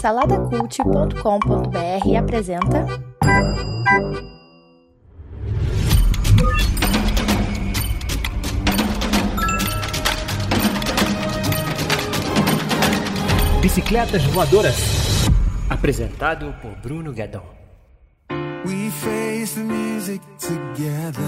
Saladacult.com.br apresenta. Bicicletas Voadoras. Apresentado por Bruno Guedon. We face the music together.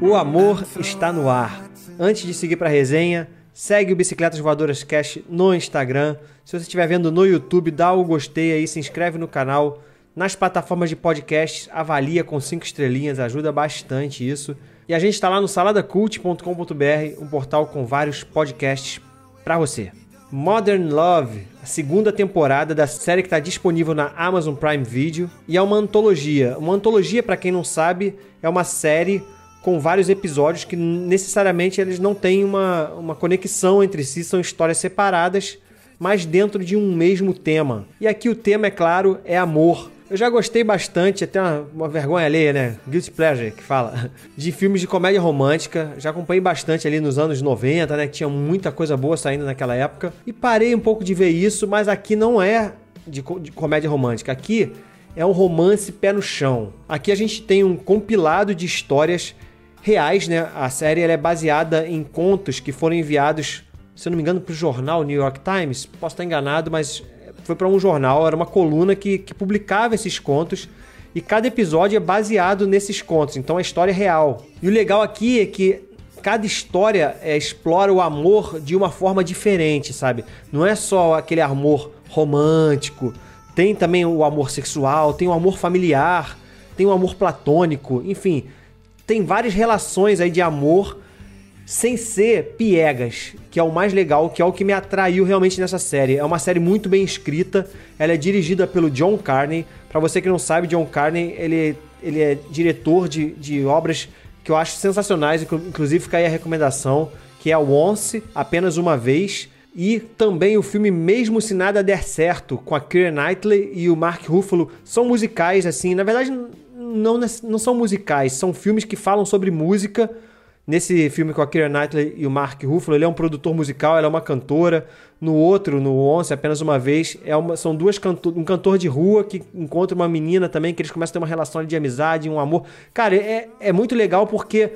O amor está no ar. Antes de seguir para a resenha, segue o Bicicletas Voadoras Cash no Instagram. Se você estiver vendo no YouTube, dá o gostei aí, se inscreve no canal. Nas plataformas de podcasts, avalia com cinco estrelinhas, ajuda bastante isso. E a gente está lá no saladacult.com.br, um portal com vários podcasts para você. Modern Love, a segunda temporada da série que está disponível na Amazon Prime Video e é uma antologia. Uma antologia, para quem não sabe, é uma série com vários episódios que necessariamente eles não têm uma, uma conexão entre si, são histórias separadas, mas dentro de um mesmo tema. E aqui o tema, é claro, é amor. Eu já gostei bastante, até uma, uma vergonha alheia, né? Guilty Pleasure, que fala. De filmes de comédia romântica. Já acompanhei bastante ali nos anos 90, né? Tinha muita coisa boa saindo naquela época. E parei um pouco de ver isso, mas aqui não é de, de comédia romântica. Aqui é um romance pé no chão. Aqui a gente tem um compilado de histórias reais, né? A série é baseada em contos que foram enviados, se eu não me engano, para o jornal New York Times. Posso estar enganado, mas foi para um jornal, era uma coluna que, que publicava esses contos e cada episódio é baseado nesses contos, então a história é real. E o legal aqui é que cada história é, explora o amor de uma forma diferente, sabe? Não é só aquele amor romântico, tem também o amor sexual, tem o amor familiar, tem o amor platônico, enfim, tem várias relações aí de amor sem ser piegas, que é o mais legal, que é o que me atraiu realmente nessa série. É uma série muito bem escrita, ela é dirigida pelo John Carney. Para você que não sabe, John Carney, ele, ele é diretor de, de obras que eu acho sensacionais, inclusive fica aí a recomendação, que é Once, Apenas Uma Vez, e também o filme Mesmo Se Nada Der Certo, com a Keira Knightley e o Mark Ruffalo. São musicais, assim, na verdade não, não são musicais, são filmes que falam sobre música, Nesse filme com a Keira Knightley e o Mark Ruffalo, ele é um produtor musical, ela é uma cantora. No outro, no Once, apenas uma vez, é uma, são duas canto, um cantor de rua que encontra uma menina também, que eles começam a ter uma relação de amizade, um amor. Cara, é, é muito legal porque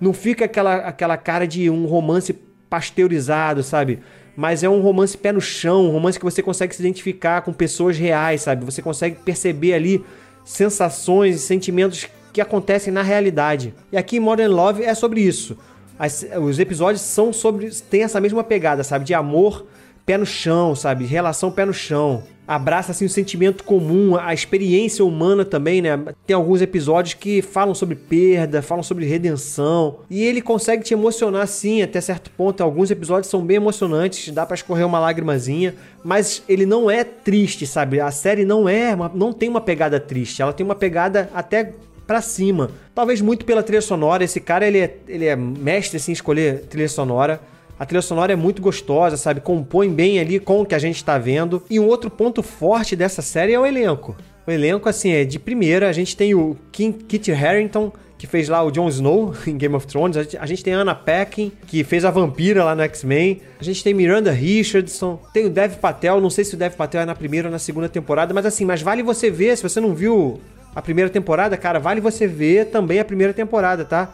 não fica aquela, aquela cara de um romance pasteurizado, sabe? Mas é um romance pé no chão, um romance que você consegue se identificar com pessoas reais, sabe? Você consegue perceber ali sensações e sentimentos que acontecem na realidade. E aqui Modern Love é sobre isso. As, os episódios são sobre. tem essa mesma pegada, sabe? De amor, pé no chão, sabe? Relação pé no chão. Abraça assim o sentimento comum, a experiência humana também, né? Tem alguns episódios que falam sobre perda, falam sobre redenção, e ele consegue te emocionar sim até certo ponto. Alguns episódios são bem emocionantes, dá para escorrer uma lágrimazinha, mas ele não é triste, sabe? A série não é, não tem uma pegada triste, ela tem uma pegada até para cima. Talvez muito pela trilha sonora. Esse cara, ele é, ele é mestre assim, em escolher trilha sonora. A trilha sonora é muito gostosa, sabe? Compõe bem ali com o que a gente está vendo. E um outro ponto forte dessa série é o elenco. O elenco, assim, é de primeira. A gente tem o Kim, Kit Harington, que fez lá o Jon Snow em Game of Thrones. A gente tem a Anna Paquin, que fez a vampira lá no X-Men. A gente tem Miranda Richardson. Tem o Dev Patel. Não sei se o Dev Patel é na primeira ou na segunda temporada, mas assim, mas vale você ver. Se você não viu a primeira temporada, cara, vale você ver também a primeira temporada, tá?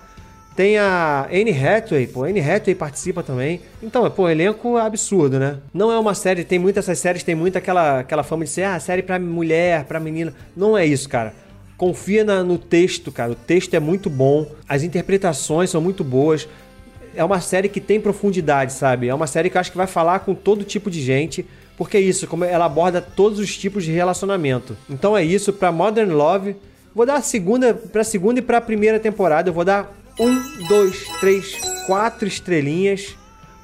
Tem a Anne Hathaway, pô, Anne Hathaway participa também. Então, pô, elenco absurdo, né? Não é uma série, tem muitas essas séries, tem muita aquela, aquela fama de ser, ah, série pra mulher, pra menina. Não é isso, cara. Confia na, no texto, cara. O texto é muito bom, as interpretações são muito boas. É uma série que tem profundidade, sabe? É uma série que eu acho que vai falar com todo tipo de gente. Porque é isso, como ela aborda todos os tipos de relacionamento. Então é isso para Modern Love. Vou dar a segunda para segunda e para a primeira temporada. Eu vou dar um, dois, três, quatro estrelinhas.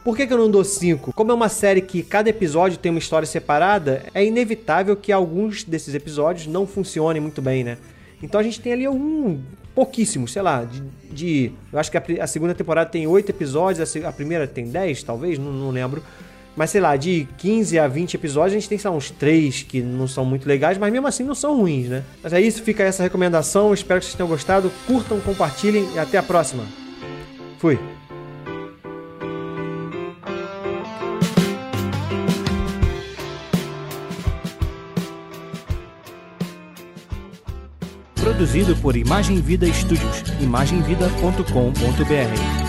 Por que, que eu não dou cinco? Como é uma série que cada episódio tem uma história separada, é inevitável que alguns desses episódios não funcionem muito bem, né? Então a gente tem ali um pouquíssimo, sei lá, de, de eu acho que a, a, segunda temporada tem oito episódios, a, a, primeira tem dez, talvez, não, não lembro. Mas sei lá, de 15 a 20 episódios, a gente tem, sei lá, uns 3 que não são muito legais, mas mesmo assim não são ruins, né? Mas é isso, fica essa recomendação. Espero que vocês tenham gostado. Curtam, compartilhem e até a próxima. Fui. Produzido por Imagem Vida Studios, imagemvida.com.br.